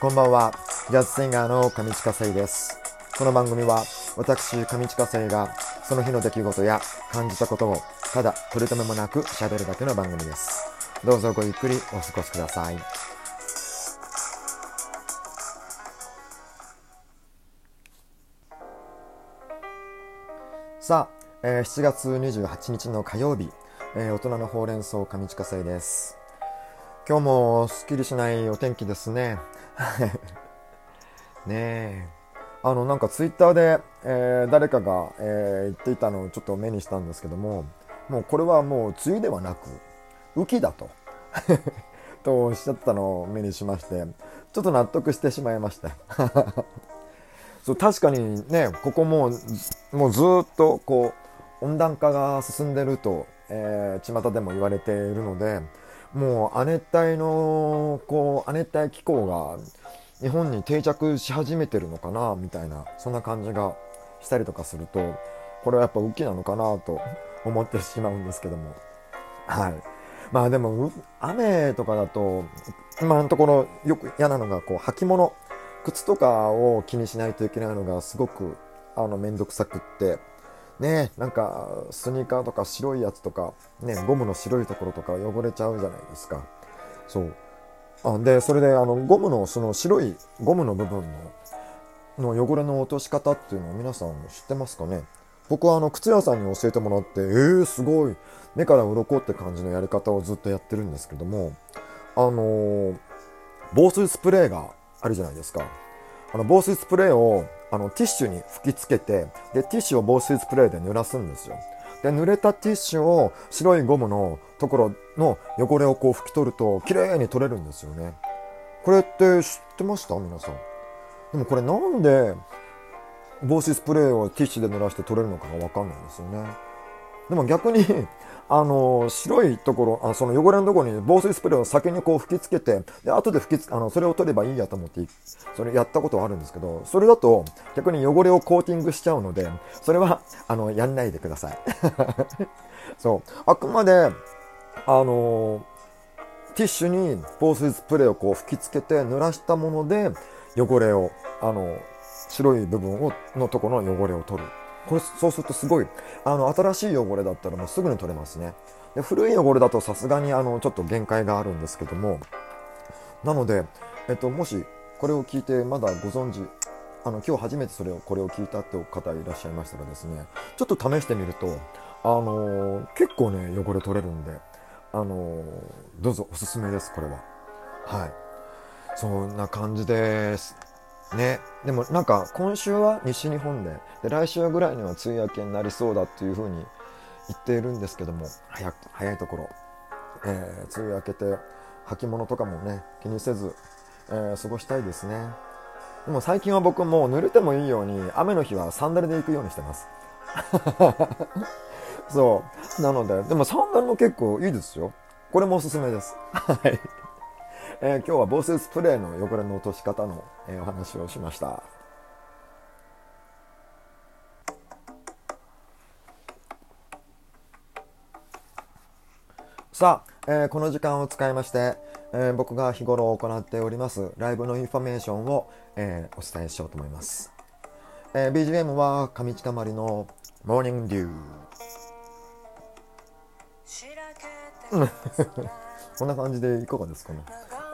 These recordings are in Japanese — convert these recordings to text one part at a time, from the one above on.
こんばんは、ジャズシンガーの上地下生です。この番組は、私、上地下生が、その日の出来事や感じたことを、ただ、取り留めもなく喋るだけの番組です。どうぞごゆっくりお過ごしください。さあ、えー、7月28日の火曜日、えー、大人のほうれん草上地下生です。今日もすっきりしないお天気ですね。ねえ。あの、なんかツイッターで、えー、誰かが、えー、言っていたのをちょっと目にしたんですけども、もうこれはもう梅雨ではなく、雨季だと。とおっしゃったのを目にしまして、ちょっと納得してしまいました。そう確かにね、ここもう、もうずっとこう、温暖化が進んでると、えー、巷でも言われているので、もう亜熱帯の、こう、亜熱帯気候が日本に定着し始めてるのかな、みたいな、そんな感じがしたりとかすると、これはやっぱ雨季なのかなと思ってしまうんですけども。はい。まあでも、雨とかだと、今のところよく嫌なのが、こう、履物。靴とかを気にしないといけないのがすごく、あの、めんどくさくって、ねなんか、スニーカーとか白いやつとか、ね、ゴムの白いところとか汚れちゃうじゃないですか。そう。あで、それで、あの、ゴムの、その白いゴムの部分の、の汚れの落とし方っていうのを皆さん知ってますかね？僕はあの、靴屋さんに教えてもらって、えー、すごい、目から鱗って感じのやり方をずっとやってるんですけども、あのー、防水スプレーがあるじゃないですか。あの、防水スプレーを、あの、ティッシュに吹きつけて、で、ティッシュを防水スプレーで濡らすんですよ。で、濡れたティッシュを白いゴムのところの汚れをこう拭き取ると、綺麗に取れるんですよね。これって知ってました？皆さん。でもこれなんで、防水スプレーをティッシュで濡らして取れるのかが分かんないですよね。でも逆に あの、白いところ、あその汚れのところに防水スプレーを先にこう吹きつけて、で、後で吹きつ、あの、それを取ればいいやと思って、それやったことはあるんですけど、それだと逆に汚れをコーティングしちゃうので、それは、あの、やんないでください。そう。あくまで、あの、ティッシュに防水スプレーをこう吹きつけて濡らしたもので、汚れを、あの、白い部分を、のところの汚れを取る。これ、そうするとすごい、あの、新しい汚れだったらもうすぐに取れますね。で古い汚れだとさすがに、あの、ちょっと限界があるんですけども、なので、えっと、もし、これを聞いてまだご存知、あの、今日初めてそれを、これを聞いたって方いらっしゃいましたらですね、ちょっと試してみると、あの結構ね、汚れ取れるんで、あのどうぞおすすめです、これは。はい。そんな感じです。ね、でもなんか今週は西日本でで来週ぐらいには梅雨明けになりそうだっていうふうに言っているんですけども早く早いところ、えー、梅雨明けて履物とかもね気にせず、えー、過ごしたいですね。でも最近は僕もう濡れてもいいように雨の日はサンダルで行くようにしてます。そう。なのででもサンダルも結構いいですよ。これもおすすめです。はい。えー、今日は防水スプレーの汚れの落とし方の、えー、お話をしました。さあ、えー、この時間を使いまして、えー、僕が日頃行っておりますライブのインフォメーションを、えー、お伝えしようと思います。えー、BGM は上近まりの Morning Dew。こんな感じでいかがですかね。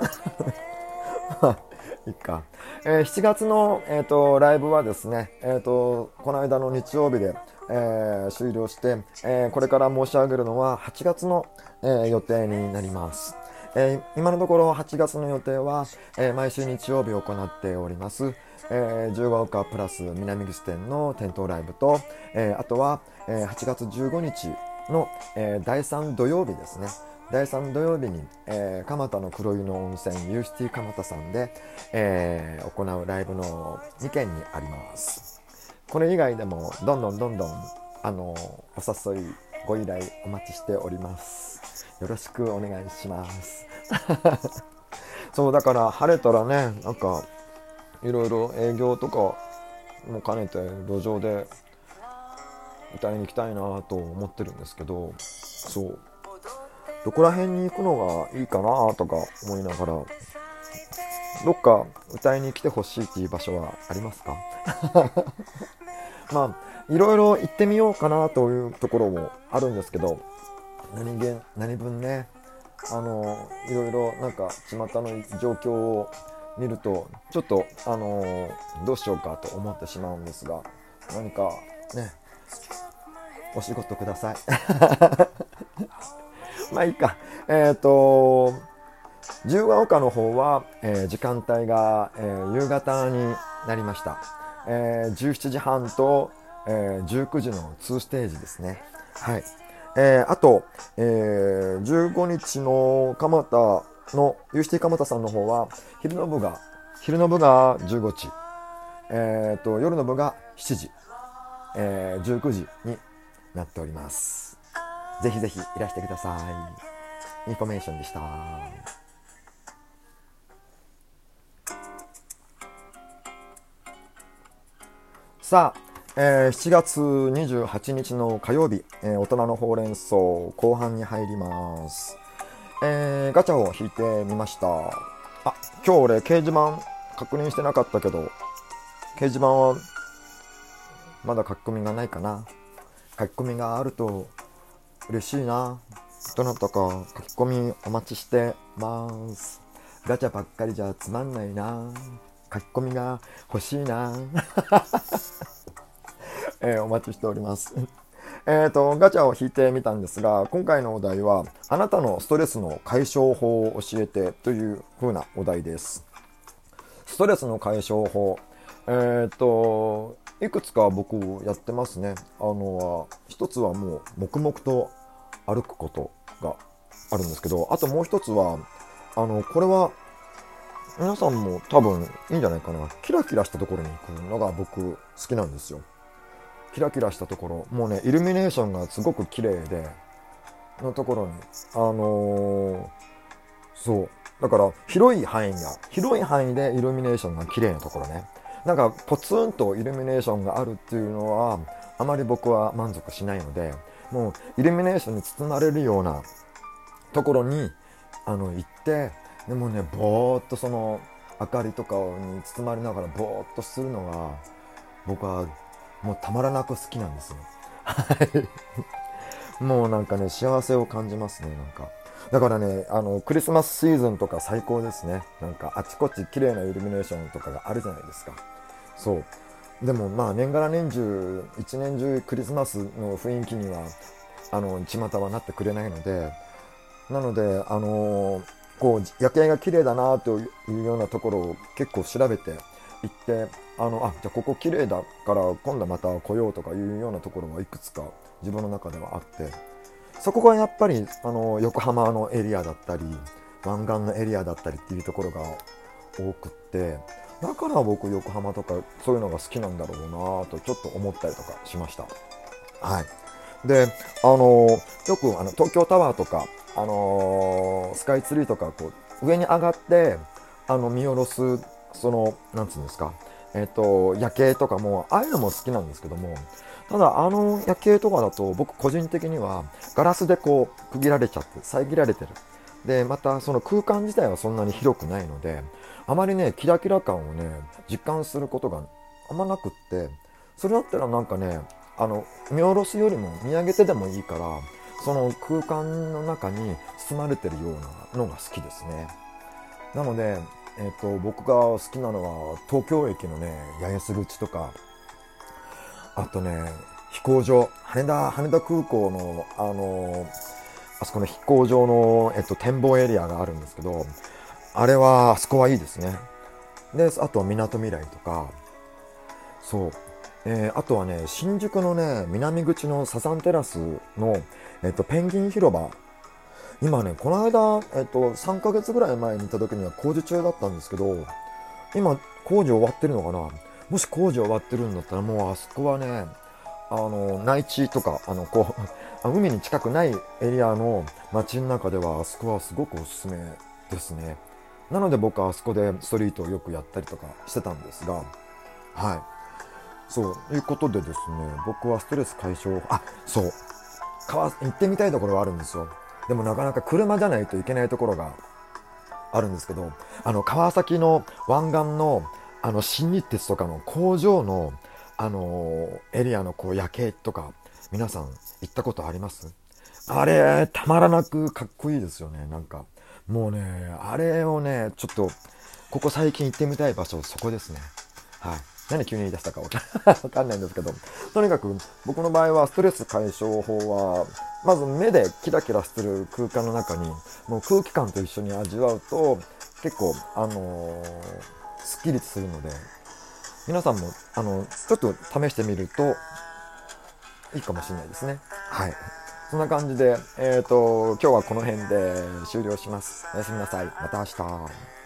いっか。えー、7月の、えーと、ライブはですね、えーと、この間の日曜日で、えー、終了して、えー、これから申し上げるのは8月の、えー、予定になります。え今のところ8月の予定は、え毎週日曜日行っております、えー、自由が丘プラス南口店の店頭ライブと、えあとは、え8月15日の、え第3土曜日ですね。第3土曜日に、えー、蒲田の黒湯の温泉ユーシティ蒲田さんで、えー、行うライブの2件になります。これ以外でもどんどんどんどんあのお誘いご依頼お待ちしております。よろしくお願いします。そうだから晴れたらねなんかいろいろ営業とかも兼ねて路上で歌いに行きたいなと思ってるんですけどそう。どこら辺に行くのがいいかなとか思いながら。どっか歌いに来てほしいっていう場所はありますか？まあいろいろ行ってみようかなというところもあるんですけど何げ何分ねあのいろいろなんか巷の状況を見るとちょっとあのどうしようかと思ってしまうんですが何かねお仕事ください。まあいいか。えっ、ー、と自由が丘の方は、えー、時間帯が、えー、夕方になりました、えー、17時半と、え19時の2ステージですね。はい。えあと、え15日の蒲田のユーシティ蒲田さんの方は昼の部が昼の部が15時、えーと、夜の部が7時、え19時になっております。ぜひぜひいらしてください。インフォメーションでした。さあ、えー、7月28日の火曜日、えー、大人のほうれん草後半に入ります、えー、ガチャを引いてみました。あ今日俺掲示板確認してなかったけど掲示板はまだ書き込みがないかな。書き込みがあると嬉しいな。どなたか書き込みお待ちしてます。ガチャばっかりじゃつまんないな。書き込みが欲しいな。えー、お待ちしております。えっと、ガチャを引いてみたんですが、今回のお題は、あなたのストレスの解消法を教えてという風なお題です。ストレスの解消法。えっ、と、いくつか僕やってますね。あの、一つはもう黙々と歩くことがあるんですけど、あともう一つは、あの、これは皆さんも多分いいんじゃないかな。キラキラしたところに行くのが僕好きなんですよ。キラキラしたところ、もうね、イルミネーションがすごく綺麗で、のところに、あのー、そう。だから、広い範囲が、広い範囲でイルミネーションが綺麗なところね。なんか、ポツンとイルミネーションがあるっていうのは、あまり僕は満足しないので、もう、イルミネーションに包まれるようなところに、あの、行って、でもね、ぼーっとその、明かりとかに包まれながらぼーっとするのが、僕はもうたまらなく好きなんですよ。はい。もうなんかね、幸せを感じますね、なんか。だからね、あの、クリスマスシーズンとか最高ですね。なんか、あちこち綺麗なイルミネーションとかがあるじゃないですか。そう。でもまあ、年がら年中、一年中クリスマスの雰囲気には、あの、巷はなってくれないので、なので、あのー、こう、夜景が綺麗だなというようなところを結構調べて行って、あのあじゃあここ綺麗だから今度また来ようとかいうようなところがいくつか自分の中ではあってそこがやっぱりあの横浜のエリアだったり湾岸のエリアだったりっていうところが多くってだから僕横浜とかそういうのが好きなんだろうなとちょっと思ったりとかしました。はい。で、あのよくあの東京タワーとか、あのスカイツリーとかこう上に上がってあの見下ろすそのなんつうんですか？えっ、と、夜景とかも、ああいうのも好きなんですけども、ただ、あの夜景とかだと、僕個人的には、ガラスでこう、区切られちゃって、遮られてる。で、また、その空間自体はそんなに広くないので、あまりね、キラキラ感をね、実感することがあんまなくって、それだったらなんかね、あの、見下ろすよりも見上げてでもいいから、その空間の中に包まれてるようなのが好きですね。なので、え、ー、と、僕が好きなのは、東京駅のね、八重洲口とか、あとね、飛行場、羽田、羽田空港の、あのあそこの飛行場の、えっと、展望エリアがあるんですけど、あれは、あそこはいいですね。で、あとは港未来とか、そう。えー、あとはね、新宿のね、南口のサザンテラスの、えっと、ペンギン広場今ね、この間、えっと、3ヶ月ぐらい前に行った時には工事中だったんですけど、今、工事終わってるのかな？もし工事終わってるんだったら、もうあそこはね、あの、内地とか、あの、こう、海に近くないエリアの街の中では、あそこはすごくおすすめですね。なので僕はあそこでストリートをよくやったりとかしてたんですが、はい。そう、いうことでですね、僕はストレス解消、あ、そう、川、行ってみたいところはあるんですよ。でもなかなか車じゃないといけないところがあるんですけど、あの、川崎の湾岸の、あの、新日鉄とかの工場の、あのエリアのこう夜景とか、皆さん行ったことあります？あれ、たまらなくかっこいいですよね、なんか。もうね、あれをね、ちょっと、ここ最近行ってみたい場所、そこですね。はい。何急に言い出したかわかん ないんですけど、とにかく僕の場合はストレス解消法は、まず目でキラキラする空間の中に、もう空気感と一緒に味わうと、結構、あのー、すっきりするので、皆さんも、あの、ちょっと試してみると、いいかもしれないですね。はい。そんな感じで、えっ、ー、と、今日はこの辺で終了します。おやすみなさい。また明日。